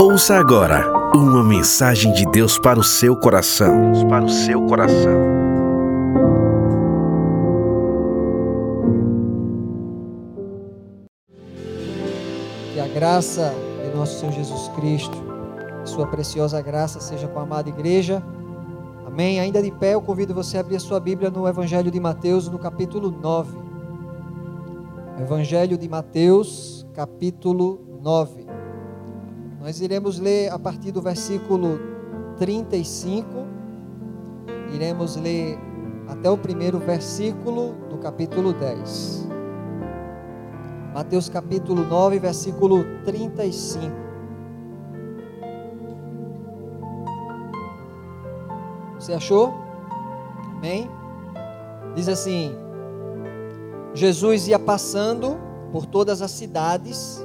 Ouça agora uma mensagem de Deus para o seu coração. Deus para o seu coração. Que a graça de nosso Senhor Jesus Cristo, sua preciosa graça seja com a amada igreja. Amém. Ainda de pé, eu convido você a abrir a sua Bíblia no Evangelho de Mateus, no capítulo 9. Evangelho de Mateus, capítulo 9. Nós iremos ler a partir do versículo 35, iremos ler até o primeiro versículo do capítulo 10. Mateus capítulo 9, versículo 35. Você achou? Amém? Diz assim: Jesus ia passando por todas as cidades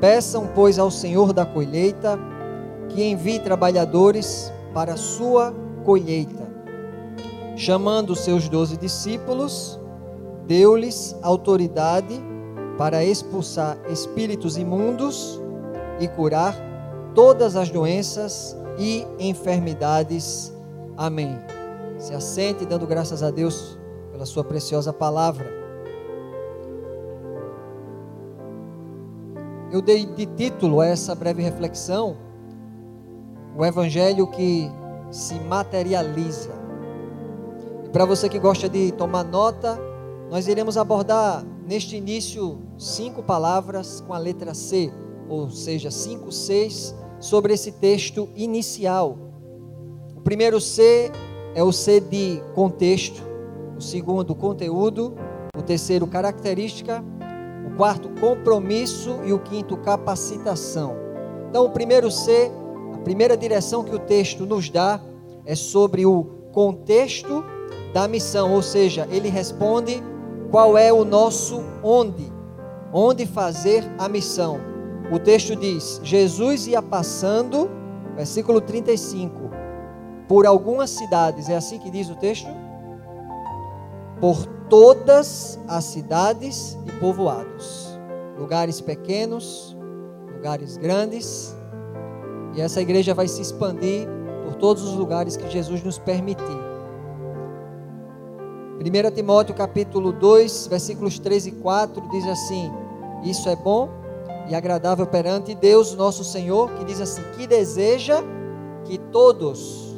Peçam, pois, ao Senhor da colheita que envie trabalhadores para a sua colheita. Chamando seus doze discípulos, deu-lhes autoridade para expulsar espíritos imundos e curar todas as doenças e enfermidades. Amém. Se assente dando graças a Deus pela sua preciosa palavra. Eu dei de título a essa breve reflexão o evangelho que se materializa. E para você que gosta de tomar nota, nós iremos abordar neste início cinco palavras com a letra C, ou seja, cinco Cs sobre esse texto inicial. O primeiro C é o C de contexto, o segundo, conteúdo, o terceiro, característica, quarto, compromisso e o quinto, capacitação. Então, o primeiro C primeira direção que o texto nos dá é sobre o contexto da missão, ou seja, ele responde qual é o nosso onde, onde fazer a missão. O texto diz: Jesus ia passando, versículo 35, por algumas cidades, é assim que diz o texto? Por todas as cidades e povoados, lugares pequenos, lugares grandes, e essa igreja vai se expandir por todos os lugares que Jesus nos permitir. 1 Timóteo capítulo 2, versículos 3 e 4 diz assim: Isso é bom e agradável perante Deus, nosso Senhor, que diz assim: que deseja que todos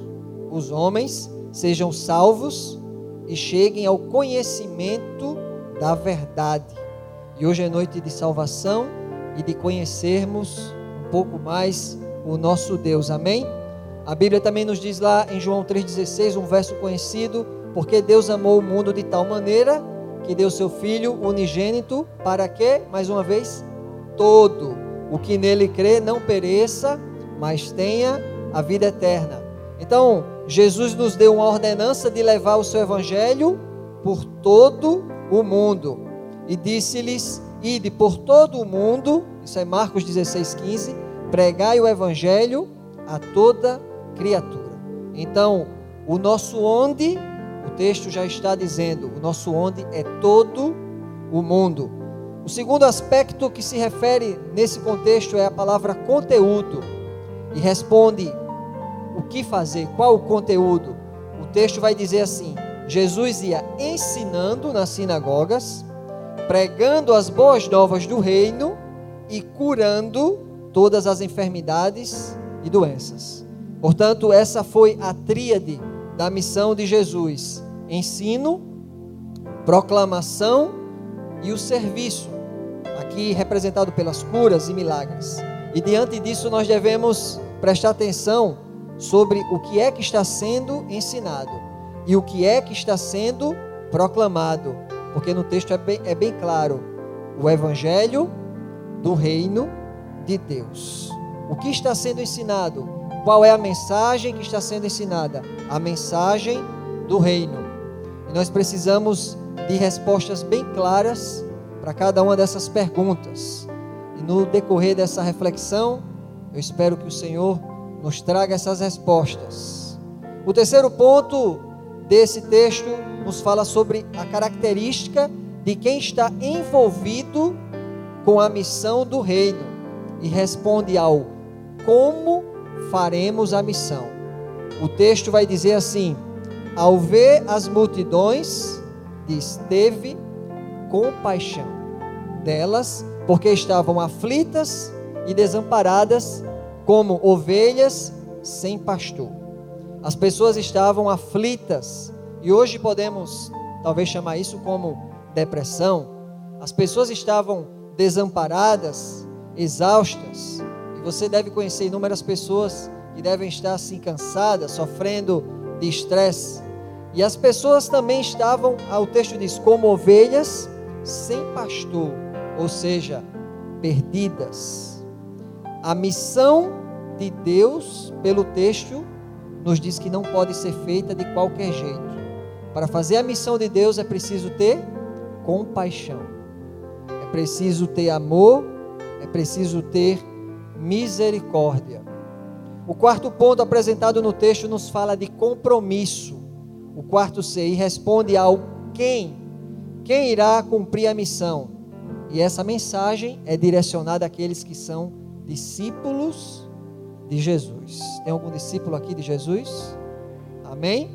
os homens sejam salvos e cheguem ao conhecimento da verdade. E hoje é noite de salvação e de conhecermos um pouco mais o nosso Deus. Amém? A Bíblia também nos diz lá em João 3,16, um verso conhecido, porque Deus amou o mundo de tal maneira que deu seu Filho unigênito, para que, mais uma vez, todo o que nele crê não pereça, mas tenha a vida eterna. Então, Jesus nos deu uma ordenança de levar o seu evangelho por todo o mundo. E disse-lhes: Ide por todo o mundo, isso é Marcos 16, 15 pregai o evangelho a toda criatura. Então, o nosso onde, o texto já está dizendo, o nosso onde é todo o mundo. O segundo aspecto que se refere nesse contexto é a palavra conteúdo e responde o que fazer, qual o conteúdo. O texto vai dizer assim: Jesus ia ensinando nas sinagogas, pregando as boas novas do reino e curando todas as enfermidades e doenças. Portanto, essa foi a tríade da missão de Jesus: ensino, proclamação e o serviço, aqui representado pelas curas e milagres. E diante disso, nós devemos prestar atenção sobre o que é que está sendo ensinado e o que é que está sendo proclamado, porque no texto é bem, é bem claro: o evangelho do reino de Deus. O que está sendo ensinado? Qual é a mensagem que está sendo ensinada? A mensagem do reino. E nós precisamos de respostas bem claras para cada uma dessas perguntas. E no decorrer dessa reflexão, eu espero que o Senhor nos traga essas respostas. O terceiro ponto desse texto nos fala sobre a característica de quem está envolvido com a missão do reino e responde ao como faremos a missão. O texto vai dizer assim: ao ver as multidões, diz, teve compaixão delas, porque estavam aflitas e desamparadas, como ovelhas sem pastor. As pessoas estavam aflitas, e hoje podemos talvez chamar isso como depressão. As pessoas estavam desamparadas, exaustas, e você deve conhecer inúmeras pessoas que devem estar assim cansadas, sofrendo de estresse. E as pessoas também estavam, o texto diz, como ovelhas sem pastor, ou seja, perdidas. A missão de Deus, pelo texto, nos diz que não pode ser feita de qualquer jeito. Para fazer a missão de Deus é preciso ter compaixão, é preciso ter amor, é preciso ter misericórdia. O quarto ponto apresentado no texto nos fala de compromisso. O quarto C responde ao quem. Quem irá cumprir a missão? E essa mensagem é direcionada àqueles que são discípulos de Jesus. Tem algum discípulo aqui de Jesus? Amém?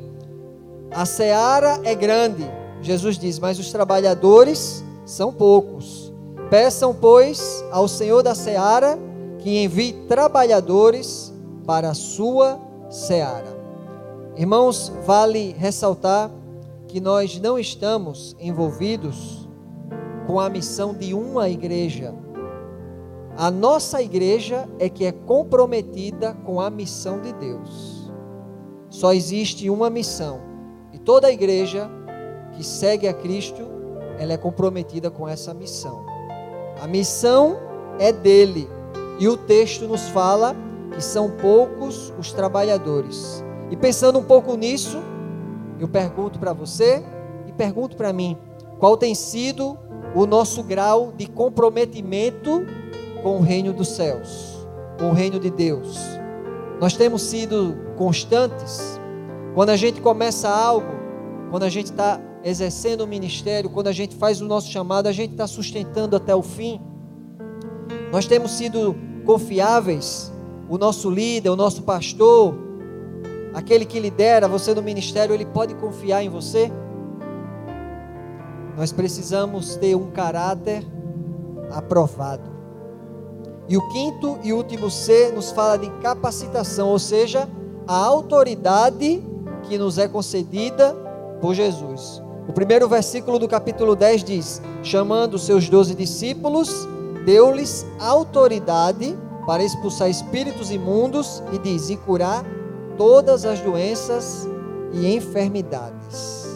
A seara é grande, Jesus diz, mas os trabalhadores são poucos. Peçam, pois, ao Senhor da seara que envie trabalhadores para a sua seara. Irmãos, vale ressaltar que nós não estamos envolvidos com a missão de uma igreja. A nossa igreja é que é comprometida com a missão de Deus. Só existe uma missão. E toda igreja que segue a Cristo, ela é comprometida com essa missão. A missão é dele. E o texto nos fala que são poucos os trabalhadores. E pensando um pouco nisso, eu pergunto para você e pergunto para mim: qual tem sido o nosso grau de comprometimento com o reino dos céus, com o reino de Deus? Nós temos sido constantes. Quando a gente começa algo, quando a gente está exercendo o ministério, quando a gente faz o nosso chamado, a gente está sustentando até o fim. Nós temos sido confiáveis. O nosso líder, o nosso pastor, aquele que lidera você no ministério, ele pode confiar em você? Nós precisamos ter um caráter aprovado. E o quinto e último C nos fala de capacitação, ou seja, a autoridade que nos é concedida por Jesus. O primeiro versículo do capítulo 10 diz: Chamando seus doze discípulos, deu-lhes autoridade para expulsar espíritos imundos e diz: e curar todas as doenças e enfermidades.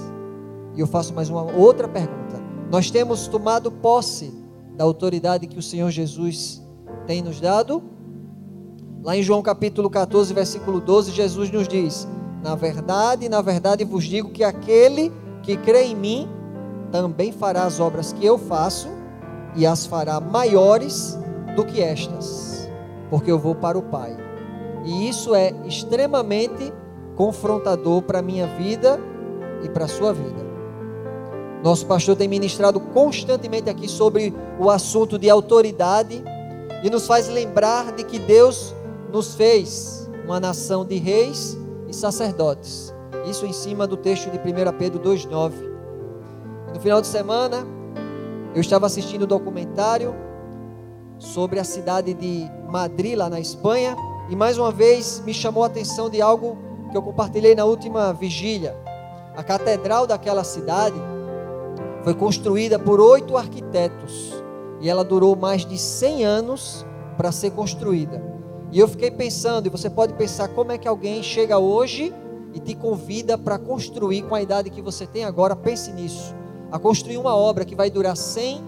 E eu faço mais uma outra pergunta. Nós temos tomado posse da autoridade que o Senhor Jesus tem nos dado? Lá em João capítulo 14, versículo 12, Jesus nos diz: Na verdade, na verdade vos digo que aquele que crê em mim também fará as obras que eu faço e as fará maiores do que estas, porque eu vou para o Pai. E isso é extremamente confrontador para a minha vida e para a sua vida. Nosso pastor tem ministrado constantemente aqui sobre o assunto de autoridade e nos faz lembrar de que Deus nos fez uma nação de reis e sacerdotes. Isso em cima do texto de 1 Pedro 2,9. No final de semana, eu estava assistindo um documentário sobre a cidade de Madrid, lá na Espanha, e mais uma vez me chamou a atenção de algo que eu compartilhei na última vigília. A catedral daquela cidade foi construída por oito arquitetos e ela durou mais de 100 anos para ser construída. E eu fiquei pensando, e você pode pensar como é que alguém chega hoje e te convida para construir com a idade que você tem agora, pense nisso, a construir uma obra que vai durar 100,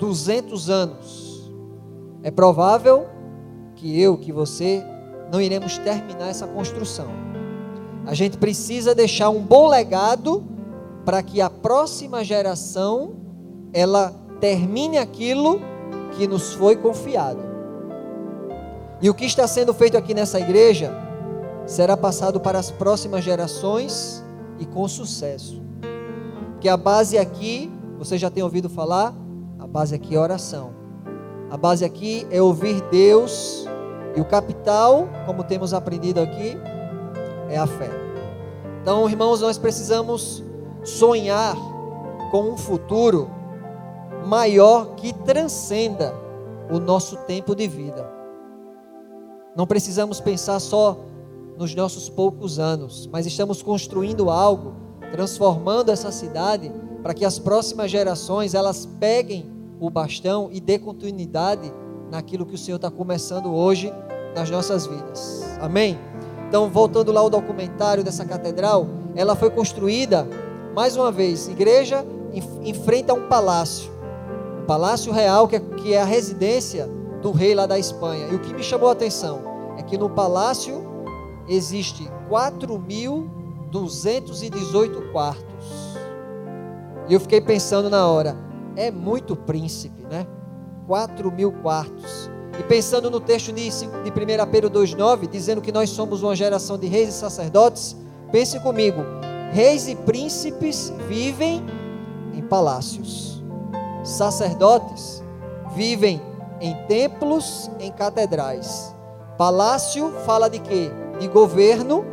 200 anos. É provável que eu, que você, não iremos terminar essa construção. A gente precisa deixar um bom legado para que a próxima geração ela termine aquilo que nos foi confiado. E o que está sendo feito aqui nessa igreja será passado para as próximas gerações e com sucesso. Que a base aqui, você já tem ouvido falar, a base aqui é oração. A base aqui é ouvir Deus e o capital, como temos aprendido aqui, é a fé. Então, irmãos, nós precisamos sonhar com um futuro maior que transcenda o nosso tempo de vida. Não precisamos pensar só nos nossos poucos anos, mas estamos construindo algo, transformando essa cidade para que as próximas gerações elas peguem o bastão e dê continuidade naquilo que o Senhor está começando hoje nas nossas vidas. Amém? Então, voltando lá ao documentário dessa catedral, ela foi construída, mais uma vez, igreja em, em frente a um palácio. Palácio Real, que é, que é a residência do rei lá da Espanha. E o que me chamou a atenção é que no palácio existe 4.218 quartos. E eu fiquei pensando na hora, é muito príncipe, né? 4 mil quartos. E pensando no texto de 1 Pedro 2,9, dizendo que nós somos uma geração de reis e sacerdotes, pense comigo: reis e príncipes vivem em palácios, sacerdotes vivem em templos, em catedrais. Palácio fala de quê? De governo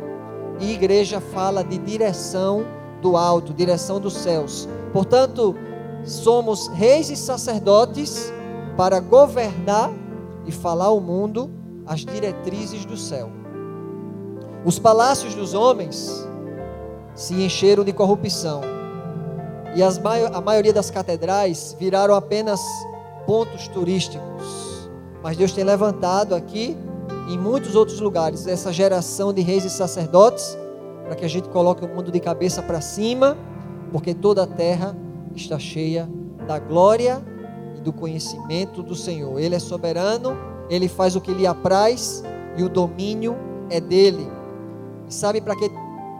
e igreja fala de direção do alto, direção dos céus. Portanto, somos reis e sacerdotes para governar e falar ao mundo as diretrizes do céu. Os palácios dos homens se encheram de corrupção e as, a maioria das catedrais viraram apenas pontos turísticos. Mas Deus tem levantado aqui, em muitos outros lugares, essa geração de reis e sacerdotes, para que a gente coloque o mundo de cabeça para cima, porque toda a terra está cheia da glória e do conhecimento do Senhor. Ele é soberano, ele faz o que lhe apraz e o domínio é dele. E sabe para que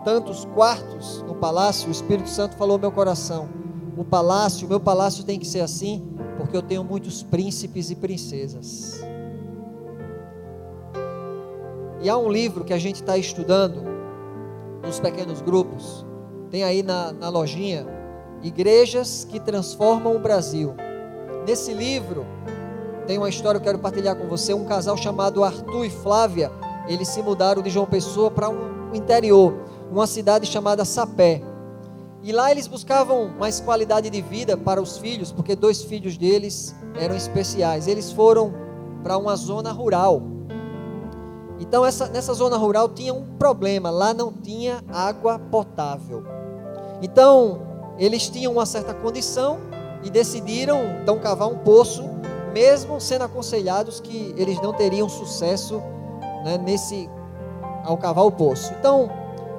tantos quartos no palácio? O Espírito Santo falou ao meu coração. O palácio, o meu palácio tem que ser assim, porque eu tenho muitos príncipes e princesas. E há um livro que a gente está estudando nos pequenos grupos, tem aí na, na lojinha, Igrejas que Transformam o Brasil. Nesse livro, tem uma história que eu quero partilhar com você. Um casal chamado Arthur e Flávia, eles se mudaram de João Pessoa para um interior, uma cidade chamada Sapé. E lá eles buscavam mais qualidade de vida para os filhos, porque dois filhos deles eram especiais. Eles foram para uma zona rural. Então essa, nessa zona rural tinha um problema, lá não tinha água potável. Então eles tinham uma certa condição e decidiram então cavar um poço, mesmo sendo aconselhados que eles não teriam sucesso né, nesse ao cavar o poço. Então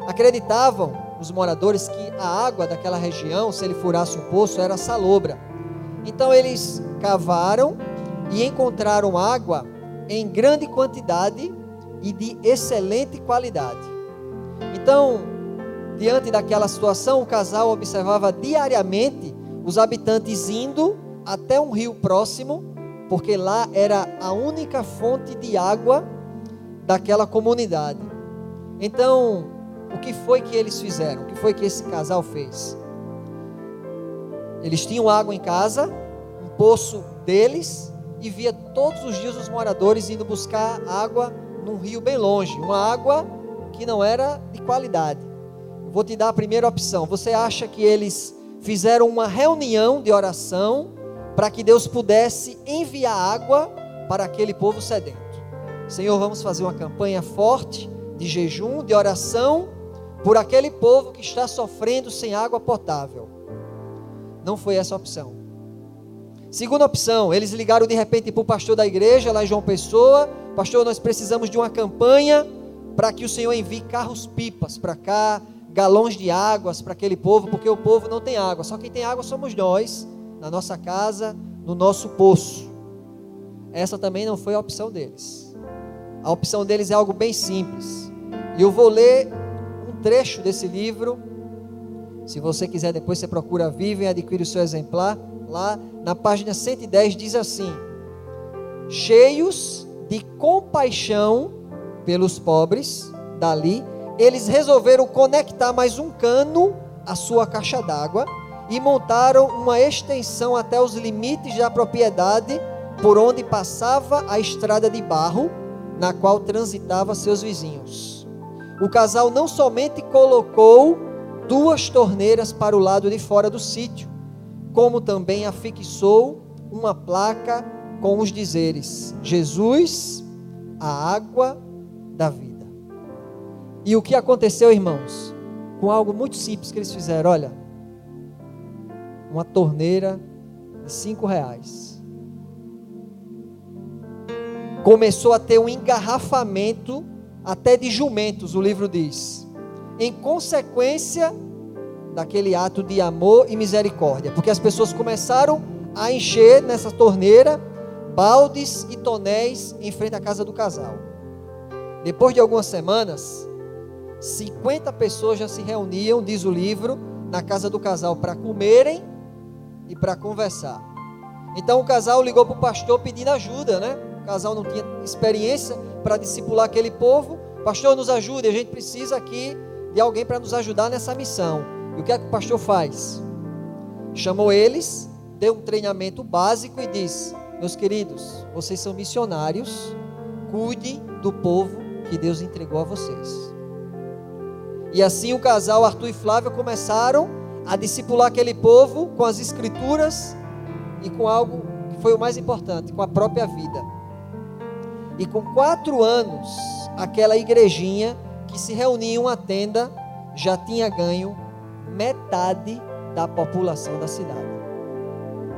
acreditavam os moradores que a água daquela região, se ele furasse um poço, era salobra. Então eles cavaram e encontraram água em grande quantidade e de excelente qualidade. Então, diante daquela situação, o casal observava diariamente os habitantes indo até um rio próximo, porque lá era a única fonte de água daquela comunidade. Então, o que foi que eles fizeram? O que foi que esse casal fez? Eles tinham água em casa, um poço deles, e via todos os dias os moradores indo buscar água num rio bem longe, uma água que não era de qualidade. vou te dar a primeira opção. Você acha que eles fizeram uma reunião de oração para que Deus pudesse enviar água para aquele povo sedento? Senhor, vamos fazer uma campanha forte de jejum, de oração por aquele povo que está sofrendo sem água potável. Não foi essa a opção. Segunda opção, eles ligaram de repente para o pastor da igreja lá em João Pessoa: Pastor, nós precisamos de uma campanha para que o Senhor envie carros-pipas para cá, galões de águas para aquele povo, porque o povo não tem água. Só quem tem água somos nós, na nossa casa, no nosso poço. Essa também não foi a opção deles. A opção deles é algo bem simples. E eu vou ler trecho desse livro. Se você quiser, depois você procura Viva e adquire o seu exemplar. Lá na página 110 diz assim: Cheios de compaixão pelos pobres, dali, eles resolveram conectar mais um cano à sua caixa d'água e montaram uma extensão até os limites da propriedade por onde passava a estrada de barro na qual transitava seus vizinhos. O casal não somente colocou duas torneiras para o lado de fora do sítio, como também afixou uma placa com os dizeres: Jesus, a água da vida. E o que aconteceu, irmãos? Com algo muito simples que eles fizeram, olha, uma torneira de cinco reais. Começou a ter um engarrafamento até de jumentos, o livro diz. Em consequência daquele ato de amor e misericórdia, porque as pessoas começaram a encher nessa torneira baldes e tonéis em frente à casa do casal. Depois de algumas semanas, 50 pessoas já se reuniam, diz o livro, na casa do casal para comerem e para conversar. Então o casal ligou para o pastor pedindo ajuda, né? Casal não tinha experiência para discipular aquele povo. Pastor, nos ajude, a gente precisa aqui de alguém para nos ajudar nessa missão. E o que é que o pastor faz? Chamou eles, deu um treinamento básico e disse: Meus queridos, vocês são missionários, cuidem do povo que Deus entregou a vocês. E assim o casal Arthur e Flávia começaram a discipular aquele povo com as escrituras e com algo que foi o mais importante, com a própria vida. E com quatro anos, aquela igrejinha que se reunia em uma tenda já tinha ganho metade da população da cidade.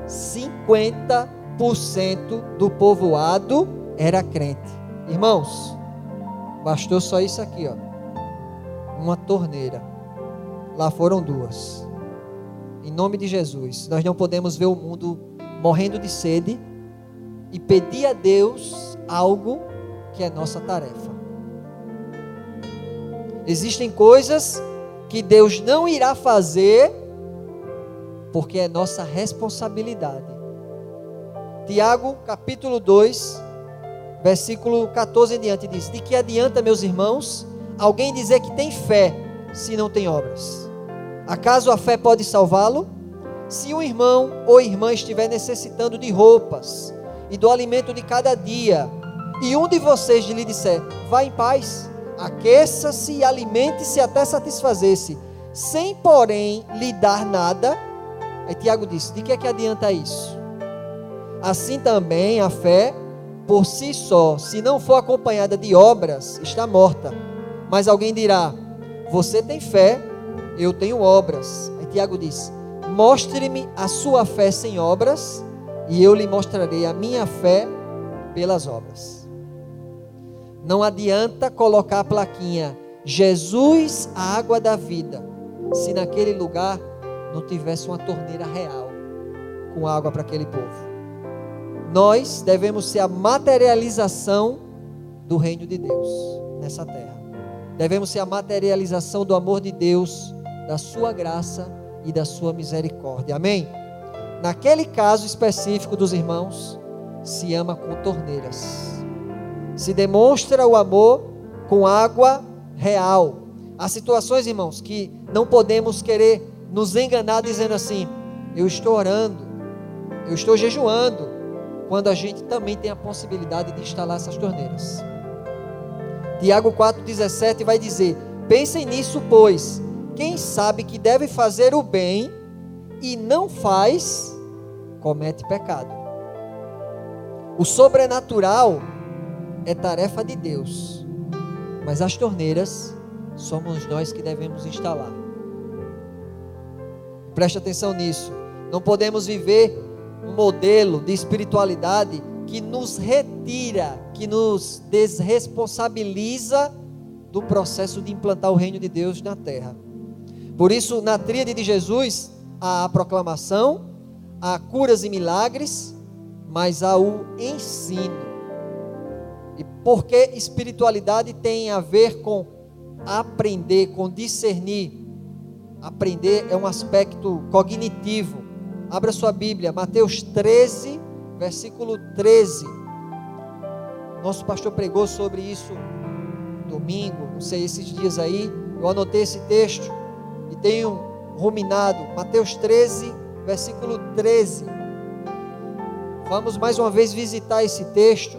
50% do povoado era crente. Irmãos, bastou só isso aqui, ó. Uma torneira. Lá foram duas. Em nome de Jesus, nós não podemos ver o mundo morrendo de sede e pedir a Deus algo que é nossa tarefa. Existem coisas que Deus não irá fazer porque é nossa responsabilidade. Tiago, capítulo 2, versículo 14 em diante diz: De que adianta, meus irmãos, alguém dizer que tem fé se não tem obras? Acaso a fé pode salvá-lo? Se um irmão ou irmã estiver necessitando de roupas e do alimento de cada dia, e um de vocês lhe disser: Vá em paz, aqueça-se e alimente-se até satisfazer-se, sem porém lhe dar nada, aí Tiago disse: De que é que adianta isso? Assim também a fé, por si só, se não for acompanhada de obras, está morta. Mas alguém dirá: Você tem fé eu tenho obras. Aí Tiago diz: Mostre-me a sua fé sem obras, e eu lhe mostrarei a minha fé pelas obras. Não adianta colocar a plaquinha Jesus, a água da vida, se naquele lugar não tivesse uma torneira real com água para aquele povo. Nós devemos ser a materialização do reino de Deus nessa terra. Devemos ser a materialização do amor de Deus da sua graça e da sua misericórdia. Amém? Naquele caso específico dos irmãos, se ama com torneiras. Se demonstra o amor com água real. Há situações, irmãos, que não podemos querer nos enganar dizendo assim: eu estou orando, eu estou jejuando, quando a gente também tem a possibilidade de instalar essas torneiras. Tiago 4,17 vai dizer: Pensem nisso, pois quem sabe que deve fazer o bem e não faz, comete pecado. O sobrenatural é tarefa de Deus, mas as torneiras somos nós que devemos instalar. Preste atenção nisso. Não podemos viver um modelo de espiritualidade que nos retira, que nos desresponsabiliza do processo de implantar o reino de Deus na terra. Por isso, na tríade de Jesus, há a proclamação, há curas e milagres, mas há o ensino. E porque espiritualidade tem a ver com aprender, com discernir. Aprender é um aspecto cognitivo. Abra sua Bíblia, Mateus 13, versículo 13. Nosso pastor pregou sobre isso domingo, não sei, esses dias aí. Eu anotei esse texto e tenho ruminado. Mateus 13, versículo 13. Vamos mais uma vez visitar esse texto.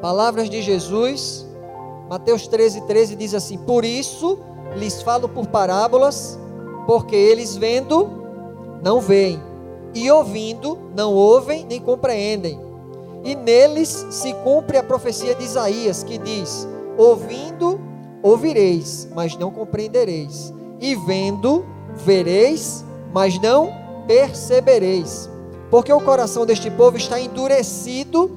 Palavras de Jesus. Mateus 13, 13 diz assim: Por isso lhes falo por parábolas, porque eles vendo, não veem, e ouvindo, não ouvem nem compreendem. E neles se cumpre a profecia de Isaías, que diz: Ouvindo, ouvireis, mas não compreendereis, e vendo, vereis, mas não percebereis. Porque o coração deste povo está endurecido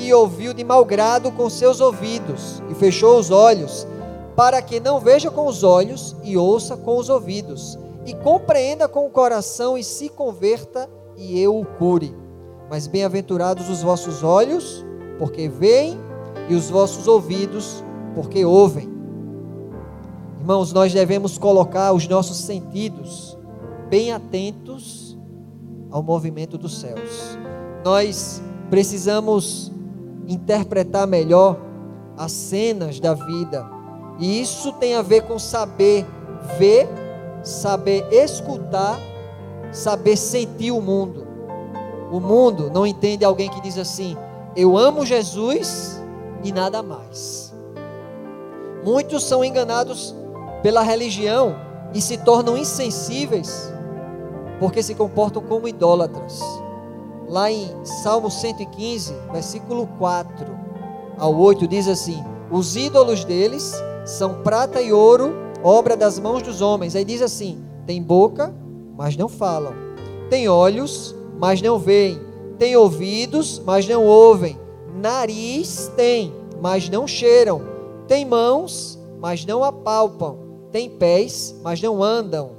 e ouviu de mau grado com seus ouvidos, e fechou os olhos, para que não veja com os olhos e ouça com os ouvidos, e compreenda com o coração e se converta, e eu o cure. Mas bem-aventurados os vossos olhos, porque veem, e os vossos ouvidos, porque ouvem. Irmãos, nós devemos colocar os nossos sentidos bem atentos ao movimento dos céus. Nós precisamos interpretar melhor as cenas da vida. E isso tem a ver com saber ver, saber escutar, saber sentir o mundo. O mundo não entende alguém que diz assim: Eu amo Jesus e nada mais. Muitos são enganados pela religião e se tornam insensíveis porque se comportam como idólatras lá em Salmo 115, versículo 4 ao 8, diz assim: Os ídolos deles são prata e ouro, obra das mãos dos homens. Aí diz assim: tem boca, mas não falam, tem olhos, mas não veem, tem ouvidos, mas não ouvem, nariz tem, mas não cheiram, tem mãos, mas não apalpam, tem pés, mas não andam,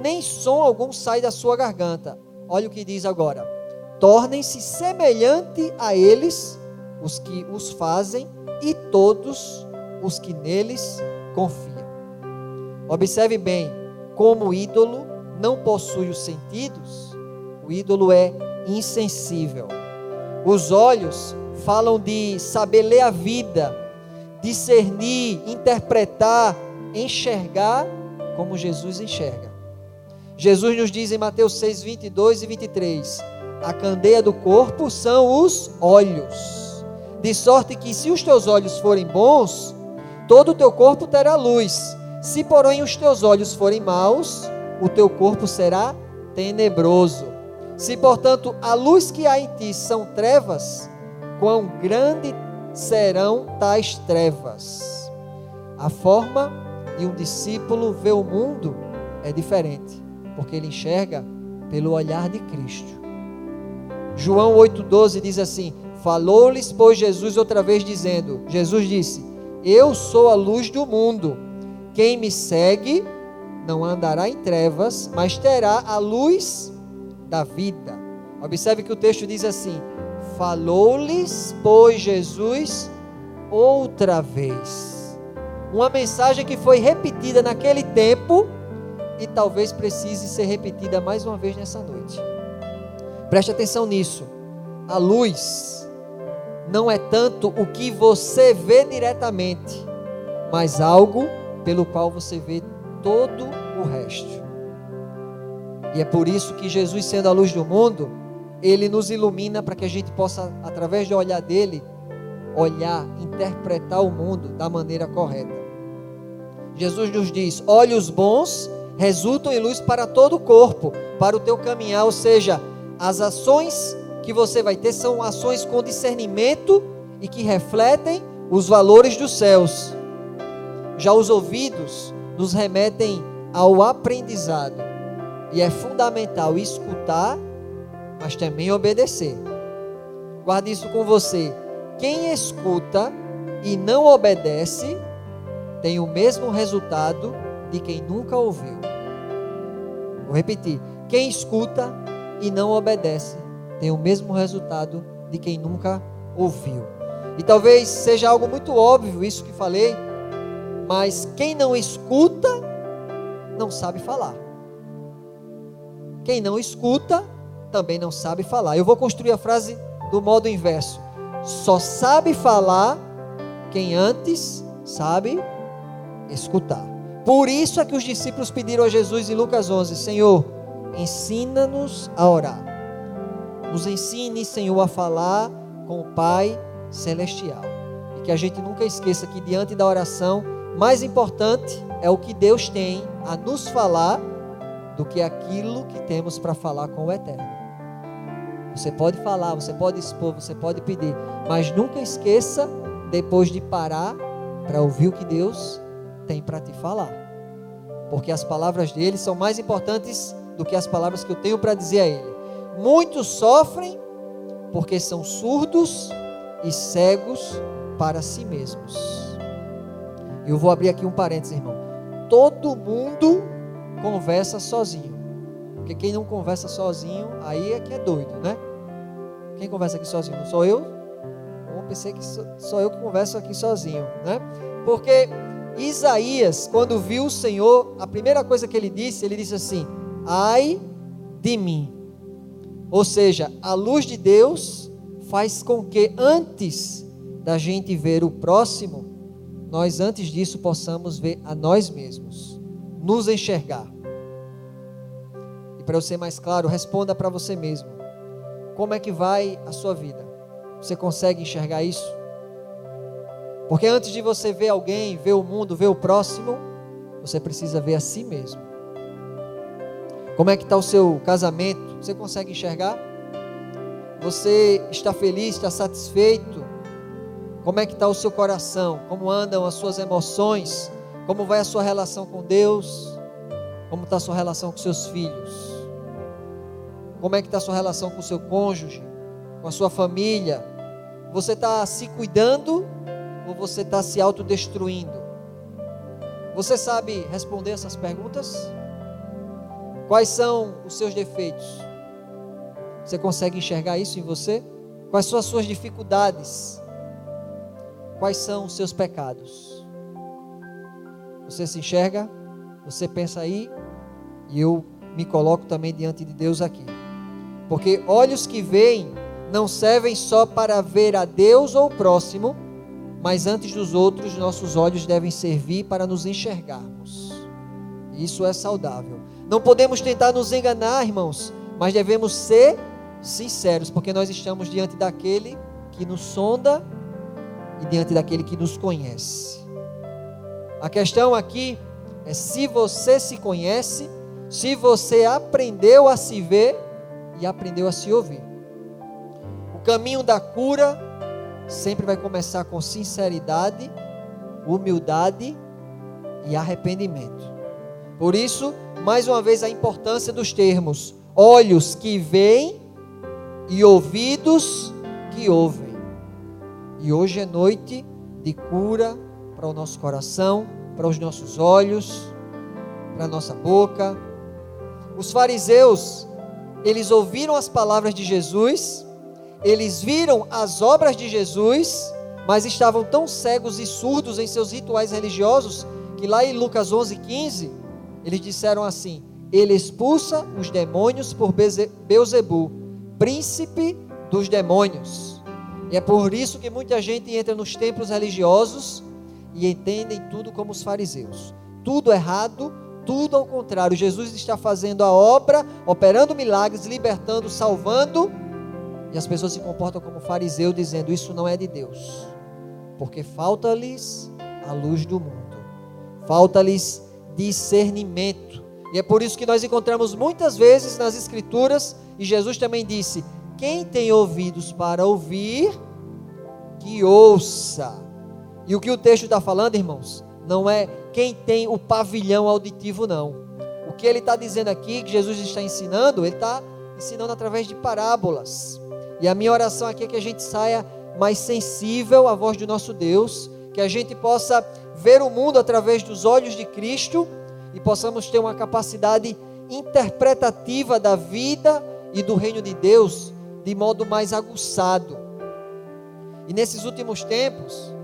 nem som algum sai da sua garganta. Olha o que diz agora tornem-se semelhante a eles os que os fazem e todos os que neles confiam. Observe bem, como o ídolo não possui os sentidos, o ídolo é insensível. Os olhos falam de saber ler a vida, discernir, interpretar, enxergar como Jesus enxerga. Jesus nos diz em Mateus 6, 22 e 23: a candeia do corpo são os olhos. De sorte que, se os teus olhos forem bons, todo o teu corpo terá luz. Se, porém, os teus olhos forem maus, o teu corpo será tenebroso. Se, portanto, a luz que há em ti são trevas, quão grande serão tais trevas. A forma de um discípulo ver o mundo é diferente, porque ele enxerga pelo olhar de Cristo. João 8,12 diz assim: Falou-lhes, pois, Jesus outra vez, dizendo: Jesus disse: Eu sou a luz do mundo. Quem me segue não andará em trevas, mas terá a luz da vida. Observe que o texto diz assim: Falou-lhes, pois, Jesus outra vez. Uma mensagem que foi repetida naquele tempo e talvez precise ser repetida mais uma vez nessa noite. Preste atenção nisso. A luz não é tanto o que você vê diretamente, mas algo pelo qual você vê todo o resto. E é por isso que Jesus, sendo a luz do mundo, ele nos ilumina para que a gente possa, através do olhar dele, olhar, interpretar o mundo da maneira correta. Jesus nos diz: olhos bons resultam em luz para todo o corpo, para o teu caminhar, ou seja, as ações que você vai ter são ações com discernimento e que refletem os valores dos céus. Já os ouvidos nos remetem ao aprendizado. E é fundamental escutar, mas também obedecer. Guarde isso com você. Quem escuta e não obedece tem o mesmo resultado de quem nunca ouviu. Vou repetir. Quem escuta e não obedece, tem o mesmo resultado de quem nunca ouviu. E talvez seja algo muito óbvio isso que falei, mas quem não escuta não sabe falar. Quem não escuta também não sabe falar. Eu vou construir a frase do modo inverso. Só sabe falar quem antes sabe escutar. Por isso é que os discípulos pediram a Jesus em Lucas 11: Senhor, ensina-nos a orar. Nos ensine, Senhor, a falar com o Pai Celestial. E que a gente nunca esqueça que diante da oração, mais importante é o que Deus tem a nos falar do que aquilo que temos para falar com o Eterno. Você pode falar, você pode expor, você pode pedir, mas nunca esqueça depois de parar para ouvir o que Deus tem para te falar. Porque as palavras dele são mais importantes do que as palavras que eu tenho para dizer a ele. Muitos sofrem porque são surdos e cegos para si mesmos. Eu vou abrir aqui um parênteses, irmão. Todo mundo conversa sozinho. Porque quem não conversa sozinho, aí é que é doido, né? Quem conversa aqui sozinho? Não sou eu? Eu pensei que sou eu que converso aqui sozinho, né? Porque Isaías, quando viu o Senhor, a primeira coisa que ele disse, ele disse assim: Ai de mim. Ou seja, a luz de Deus faz com que antes da gente ver o próximo, nós antes disso possamos ver a nós mesmos, nos enxergar. E para eu ser mais claro, responda para você mesmo: como é que vai a sua vida? Você consegue enxergar isso? Porque antes de você ver alguém, ver o mundo, ver o próximo, você precisa ver a si mesmo. Como é que está o seu casamento? Você consegue enxergar? Você está feliz, está satisfeito? Como é que está o seu coração? Como andam as suas emoções? Como vai a sua relação com Deus? Como está a sua relação com seus filhos? Como é que está a sua relação com o seu cônjuge? Com a sua família? Você está se cuidando ou você está se autodestruindo? Você sabe responder essas perguntas? Quais são os seus defeitos? Você consegue enxergar isso em você? Quais são as suas dificuldades? Quais são os seus pecados? Você se enxerga? Você pensa aí? E eu me coloco também diante de Deus aqui. Porque olhos que veem não servem só para ver a Deus ou o próximo, mas antes dos outros, nossos olhos devem servir para nos enxergarmos. Isso é saudável. Não podemos tentar nos enganar, irmãos, mas devemos ser sinceros, porque nós estamos diante daquele que nos sonda e diante daquele que nos conhece. A questão aqui é se você se conhece, se você aprendeu a se ver e aprendeu a se ouvir. O caminho da cura sempre vai começar com sinceridade, humildade e arrependimento. Por isso, mais uma vez, a importância dos termos olhos que veem e ouvidos que ouvem. E hoje é noite de cura para o nosso coração, para os nossos olhos, para a nossa boca. Os fariseus, eles ouviram as palavras de Jesus eles viram as obras de Jesus, mas estavam tão cegos e surdos em seus rituais religiosos, que lá em Lucas 11, 15, eles disseram assim: Ele expulsa os demônios por Beuzebu, príncipe dos demônios. E é por isso que muita gente entra nos templos religiosos e entendem tudo como os fariseus. Tudo errado, tudo ao contrário. Jesus está fazendo a obra, operando milagres, libertando, salvando e as pessoas se comportam como fariseu, dizendo: Isso não é de Deus, porque falta-lhes a luz do mundo, falta-lhes discernimento. E é por isso que nós encontramos muitas vezes nas Escrituras, e Jesus também disse: Quem tem ouvidos para ouvir, que ouça. E o que o texto está falando, irmãos, não é quem tem o pavilhão auditivo, não. O que ele está dizendo aqui, que Jesus está ensinando, ele está ensinando através de parábolas. E a minha oração aqui é que a gente saia mais sensível à voz do nosso Deus, que a gente possa ver o mundo através dos olhos de Cristo e possamos ter uma capacidade interpretativa da vida e do reino de Deus de modo mais aguçado. E nesses últimos tempos,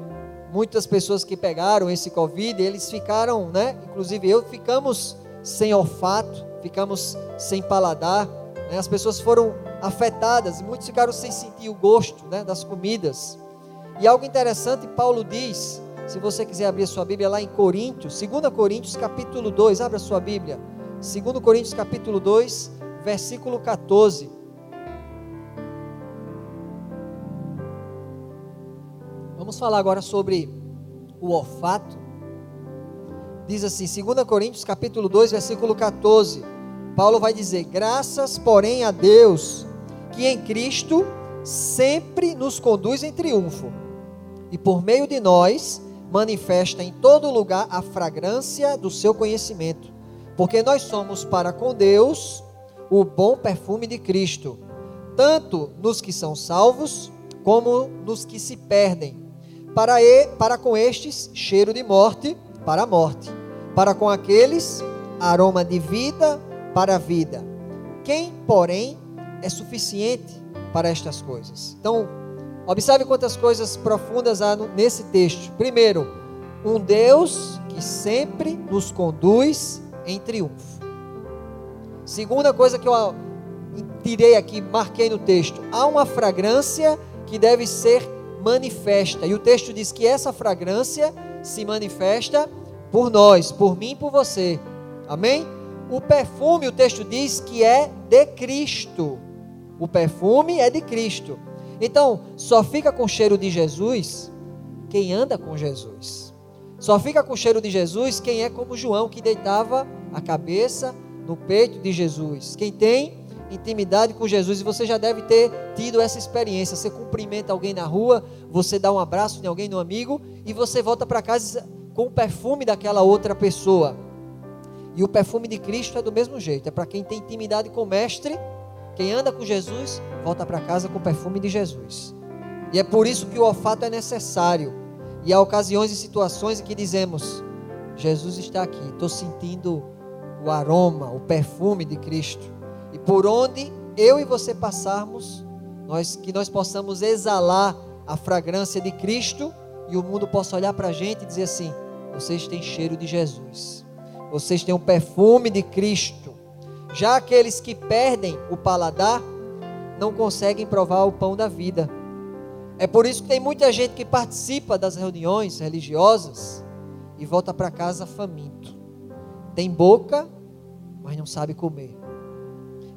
muitas pessoas que pegaram esse Covid, eles ficaram, né? Inclusive eu, ficamos sem olfato, ficamos sem paladar. Né? As pessoas foram afetadas, muitos ficaram sem sentir o gosto né, das comidas. E algo interessante, Paulo diz, se você quiser abrir sua Bíblia lá em Coríntios, 2 Coríntios capítulo 2, abra sua Bíblia. 2 Coríntios capítulo 2, versículo 14. Vamos falar agora sobre o olfato. Diz assim, 2 Coríntios capítulo 2, versículo 14. Paulo vai dizer: "Graças, porém, a Deus, que em Cristo sempre nos conduz em triunfo, e por meio de nós manifesta em todo lugar a fragrância do seu conhecimento, porque nós somos para com Deus o bom perfume de Cristo, tanto nos que são salvos como nos que se perdem. Para, e, para com estes, cheiro de morte para a morte, para com aqueles, aroma de vida para a vida. Quem, porém, é suficiente para estas coisas? Então, observe quantas coisas profundas há nesse texto. Primeiro, um Deus que sempre nos conduz em triunfo. Segunda coisa que eu tirei aqui, marquei no texto, há uma fragrância que deve ser manifesta. E o texto diz que essa fragrância se manifesta por nós, por mim e por você. Amém? O perfume, o texto diz que é de Cristo. O perfume é de Cristo. Então, só fica com cheiro de Jesus quem anda com Jesus. Só fica com cheiro de Jesus quem é como João, que deitava a cabeça no peito de Jesus. Quem tem intimidade com Jesus, e você já deve ter tido essa experiência. Você cumprimenta alguém na rua, você dá um abraço em alguém, no amigo, e você volta para casa com o perfume daquela outra pessoa. E o perfume de Cristo é do mesmo jeito, é para quem tem intimidade com o Mestre, quem anda com Jesus, volta para casa com o perfume de Jesus. E é por isso que o olfato é necessário. E há ocasiões e situações em que dizemos: Jesus está aqui, estou sentindo o aroma, o perfume de Cristo. E por onde eu e você passarmos, nós que nós possamos exalar a fragrância de Cristo e o mundo possa olhar para a gente e dizer assim: vocês têm cheiro de Jesus, vocês têm o um perfume de Cristo. Já aqueles que perdem o paladar não conseguem provar o pão da vida. É por isso que tem muita gente que participa das reuniões religiosas e volta para casa faminto. Tem boca, mas não sabe comer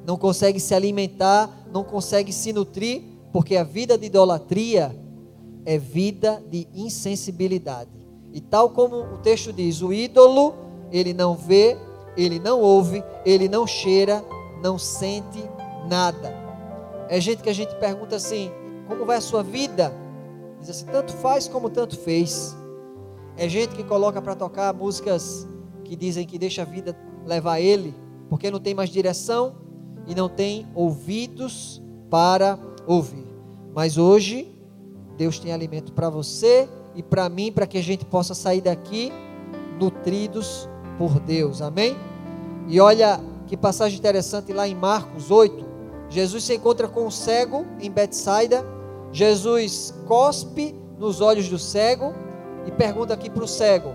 não consegue se alimentar, não consegue se nutrir, porque a vida de idolatria é vida de insensibilidade. E tal como o texto diz, o ídolo, ele não vê, ele não ouve, ele não cheira, não sente nada. É gente que a gente pergunta assim: como vai a sua vida? Diz assim: tanto faz como tanto fez. É gente que coloca para tocar músicas que dizem que deixa a vida levar ele, porque não tem mais direção, e não tem ouvidos para ouvir. Mas hoje, Deus tem alimento para você e para mim, para que a gente possa sair daqui nutridos por Deus. Amém? E olha que passagem interessante lá em Marcos 8. Jesus se encontra com um cego em Betsaida. Jesus cospe nos olhos do cego e pergunta aqui para o cego: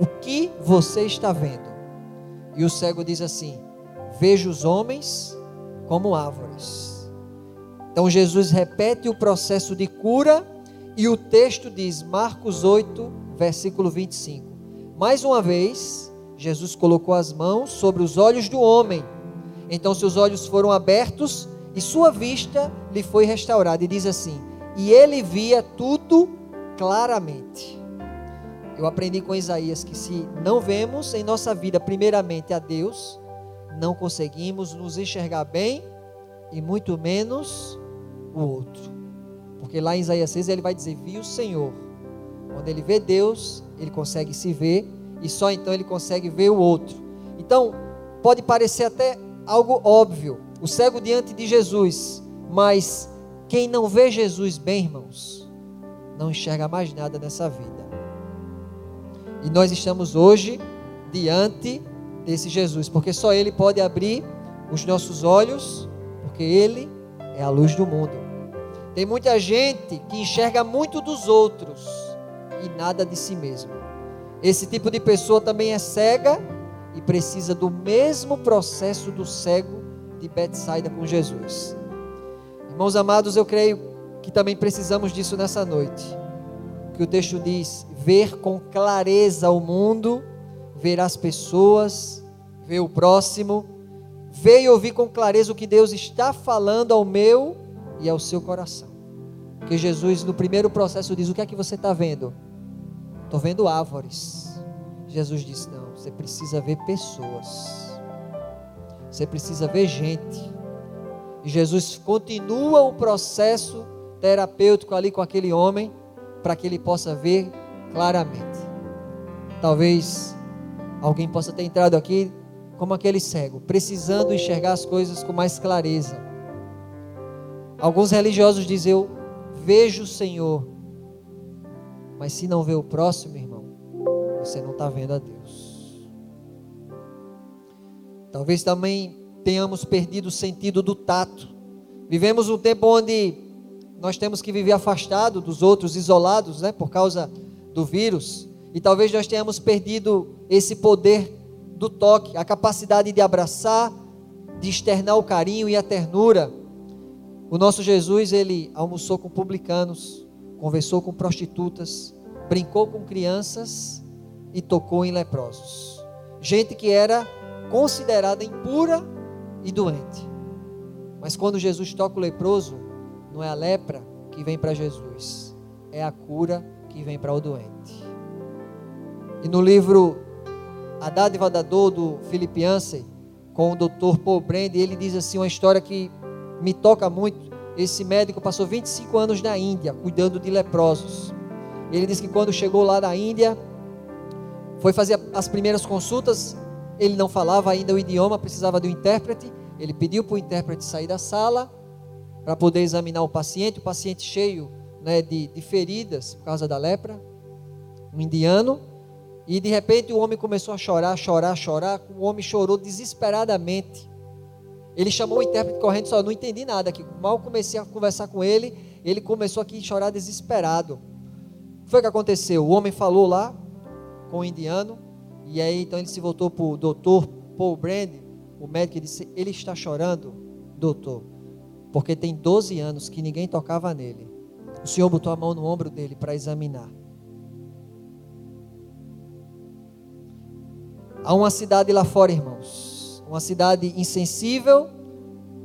O que você está vendo? E o cego diz assim: Vejo os homens como árvores. Então Jesus repete o processo de cura e o texto diz, Marcos 8, versículo 25. Mais uma vez, Jesus colocou as mãos sobre os olhos do homem. Então seus olhos foram abertos e sua vista lhe foi restaurada. E diz assim: E ele via tudo claramente. Eu aprendi com Isaías que se não vemos em nossa vida, primeiramente a Deus, não conseguimos nos enxergar bem e muito menos o outro. Porque lá em Isaías 6 ele vai dizer: Vi o Senhor. Quando ele vê Deus, ele consegue se ver e só então ele consegue ver o outro. Então, pode parecer até algo óbvio, o cego diante de Jesus, mas quem não vê Jesus bem, irmãos, não enxerga mais nada nessa vida. E nós estamos hoje diante desse Jesus, porque só Ele pode abrir os nossos olhos, porque Ele é a luz do mundo. Tem muita gente que enxerga muito dos outros e nada de si mesmo. Esse tipo de pessoa também é cega e precisa do mesmo processo do cego de Betsaida com Jesus. Irmãos amados, eu creio que também precisamos disso nessa noite. Que o texto diz: ver com clareza o mundo, ver as pessoas, ver o próximo, ver e ouvir com clareza o que Deus está falando ao meu e ao seu coração. Porque Jesus, no primeiro processo, diz: O que é que você está vendo? Estou vendo árvores. Jesus disse: Não, você precisa ver pessoas. Você precisa ver gente. E Jesus continua o processo terapêutico ali com aquele homem, para que ele possa ver claramente. Talvez alguém possa ter entrado aqui como aquele cego, precisando enxergar as coisas com mais clareza. Alguns religiosos dizem: Eu vejo o Senhor, mas se não vê o próximo, irmão, você não está vendo a Deus. Talvez também tenhamos perdido o sentido do tato. Vivemos um tempo onde nós temos que viver afastado dos outros, isolados, né, por causa do vírus. E talvez nós tenhamos perdido esse poder do toque, a capacidade de abraçar, de externar o carinho e a ternura. O nosso Jesus, ele almoçou com publicanos, conversou com prostitutas, brincou com crianças e tocou em leprosos. Gente que era considerada impura e doente. Mas quando Jesus toca o leproso, não é a lepra que vem para Jesus, é a cura que vem para o doente. E no livro A Dádiva da Dor, do Philip Yancey, com o Dr. Paul Brand, ele diz assim uma história que me toca muito. Esse médico passou 25 anos na Índia, cuidando de leprosos. Ele diz que quando chegou lá na Índia, foi fazer as primeiras consultas, ele não falava ainda o idioma, precisava de um intérprete. Ele pediu para o intérprete sair da sala para poder examinar o paciente. O paciente cheio né, de, de feridas por causa da lepra, um indiano. E de repente o homem começou a chorar, chorar, chorar. O homem chorou desesperadamente. Ele chamou o intérprete correndo, só não entendi nada. Que mal comecei a conversar com ele, ele começou aqui a chorar desesperado. O que foi que aconteceu? O homem falou lá com o indiano. E aí então ele se voltou para o doutor Paul Brand, o médico, e disse: Ele está chorando, doutor, porque tem 12 anos que ninguém tocava nele. O senhor botou a mão no ombro dele para examinar. Há uma cidade lá fora, irmãos. Uma cidade insensível,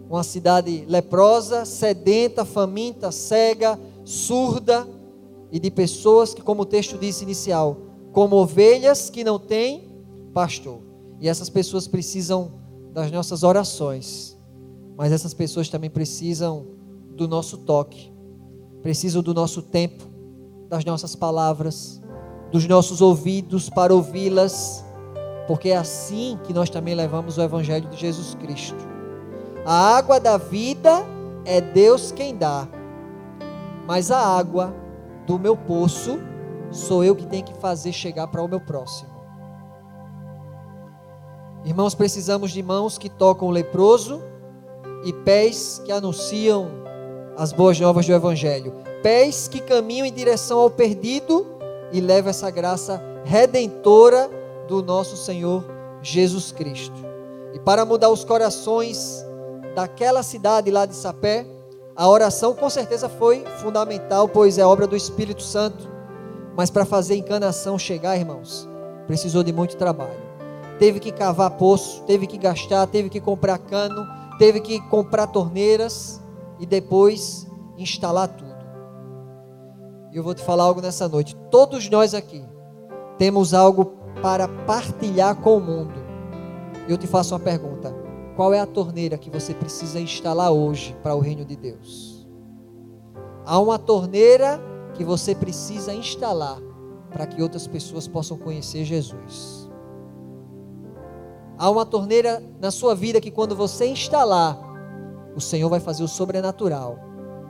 uma cidade leprosa, sedenta, faminta, cega, surda e de pessoas que, como o texto disse inicial, como ovelhas que não têm pastor. E essas pessoas precisam das nossas orações, mas essas pessoas também precisam do nosso toque, precisam do nosso tempo, das nossas palavras, dos nossos ouvidos para ouvi-las, porque é assim que nós também levamos o Evangelho de Jesus Cristo. A água da vida é Deus quem dá, mas a água do meu poço sou eu que tenho que fazer chegar para o meu próximo. Irmãos, precisamos de mãos que tocam o leproso e pés que anunciam as boas novas do Evangelho. Pés que caminham em direção ao perdido e levam essa graça redentora do nosso Senhor Jesus Cristo. E para mudar os corações daquela cidade lá de Sapé, a oração com certeza foi fundamental, pois é obra do Espírito Santo. Mas para fazer encanação chegar, irmãos, precisou de muito trabalho. Teve que cavar poço, teve que gastar, teve que comprar cano, teve que comprar torneiras e depois instalar tudo. E eu vou te falar algo nessa noite. Todos nós aqui temos algo para partilhar com o mundo. Eu te faço uma pergunta: qual é a torneira que você precisa instalar hoje para o reino de Deus? Há uma torneira que você precisa instalar para que outras pessoas possam conhecer Jesus. Há uma torneira na sua vida que quando você instalar, o Senhor vai fazer o sobrenatural,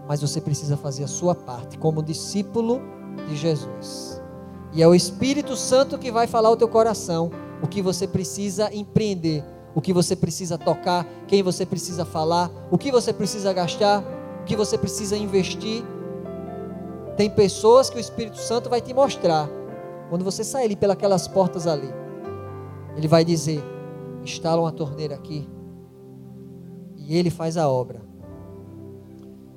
mas você precisa fazer a sua parte como discípulo de Jesus. E é o Espírito Santo que vai falar ao teu coração o que você precisa empreender, o que você precisa tocar, quem você precisa falar, o que você precisa gastar o que você precisa investir. Tem pessoas que o Espírito Santo vai te mostrar. Quando você sair ali pelas portas ali, ele vai dizer: instala uma torneira aqui. E ele faz a obra.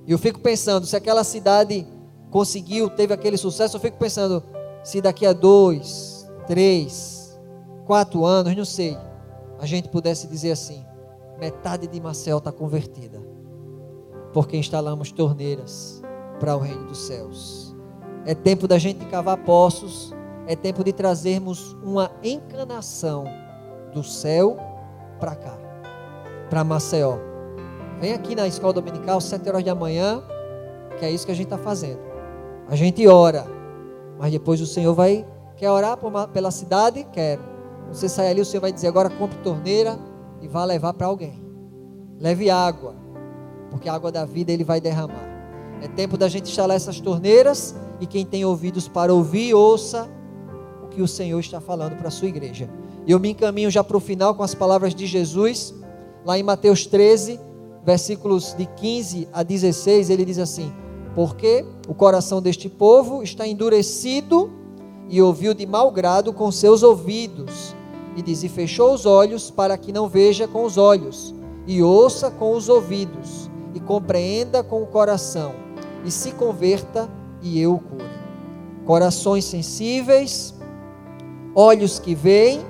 E eu fico pensando, se aquela cidade conseguiu, teve aquele sucesso, eu fico pensando, se daqui a dois, três, quatro anos, não sei, a gente pudesse dizer assim: metade de Marcel está convertida, porque instalamos torneiras para o reino dos céus. É tempo da gente cavar poços, é tempo de trazermos uma encanação do céu para cá, para Maceió. Vem aqui na escola dominical, sete horas da manhã, que é isso que a gente está fazendo. A gente ora, mas depois o Senhor vai. Quer orar uma, pela cidade? Quero. Você sai ali, o Senhor vai dizer: agora compre torneira e vá levar para alguém. Leve água, porque a água da vida Ele vai derramar. É tempo da gente instalar essas torneiras e quem tem ouvidos para ouvir, ouça o que o Senhor está falando para a sua igreja. E eu me encaminho já para o final com as palavras de Jesus, lá em Mateus 13, versículos de 15 a 16, ele diz assim: Porque o coração deste povo está endurecido e ouviu de mau grado com seus ouvidos, e diz: E fechou os olhos para que não veja com os olhos, e ouça com os ouvidos, e compreenda com o coração, e se converta, e eu o cure. Corações sensíveis, olhos que veem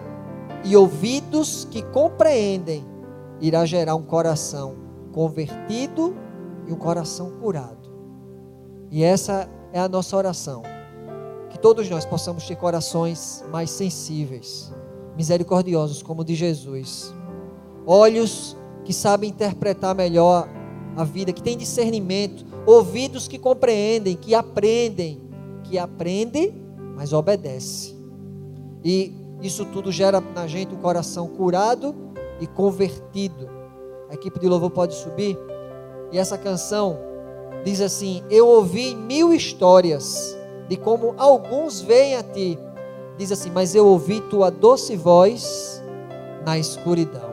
e ouvidos que compreendem, irá gerar um coração convertido e um coração curado. E essa é a nossa oração. Que todos nós possamos ter corações mais sensíveis, misericordiosos, como o de Jesus. Olhos que sabem interpretar melhor a vida, que têm discernimento, ouvidos que compreendem, que aprendem, que aprendem, mas obedece. E isso tudo gera na gente um coração curado e convertido. A equipe de louvor pode subir. E essa canção diz assim: Eu ouvi mil histórias de como alguns vêm a ti. Diz assim: Mas eu ouvi tua doce voz na escuridão.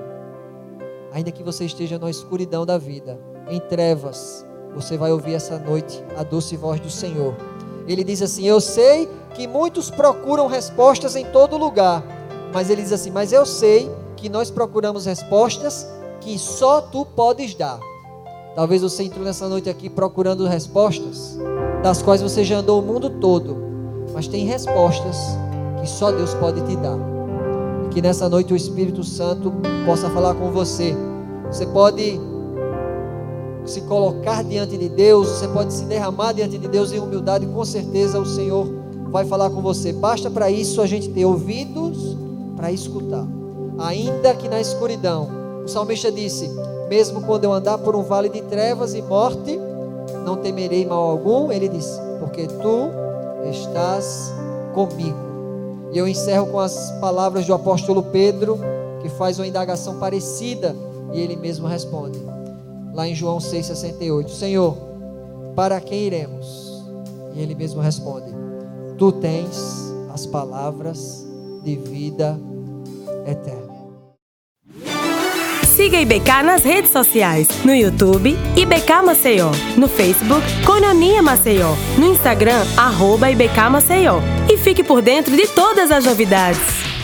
Ainda que você esteja na escuridão da vida, em trevas, você vai ouvir essa noite a doce voz do Senhor. Ele diz assim: Eu sei que muitos procuram respostas em todo lugar, mas ele diz assim: Mas eu sei que nós procuramos respostas que só tu podes dar. Talvez você entrou nessa noite aqui procurando respostas, das quais você já andou o mundo todo, mas tem respostas que só Deus pode te dar. E que nessa noite o Espírito Santo possa falar com você. Você pode se colocar diante de Deus, você pode se derramar diante de Deus em humildade, com certeza o Senhor vai falar com você. Basta para isso a gente ter ouvidos para escutar, ainda que na escuridão. O salmista disse: Mesmo quando eu andar por um vale de trevas e morte, não temerei mal algum. Ele disse: Porque tu estás comigo. E eu encerro com as palavras do apóstolo Pedro, que faz uma indagação parecida, e ele mesmo responde lá em João 6,68: Senhor, para quem iremos? E ele mesmo responde: Tu tens as palavras de vida eterna. Siga IBK nas redes sociais, no YouTube, IBK Maceió, no Facebook, Cononia Maceió, no Instagram, arroba IBK Maceió. E fique por dentro de todas as novidades.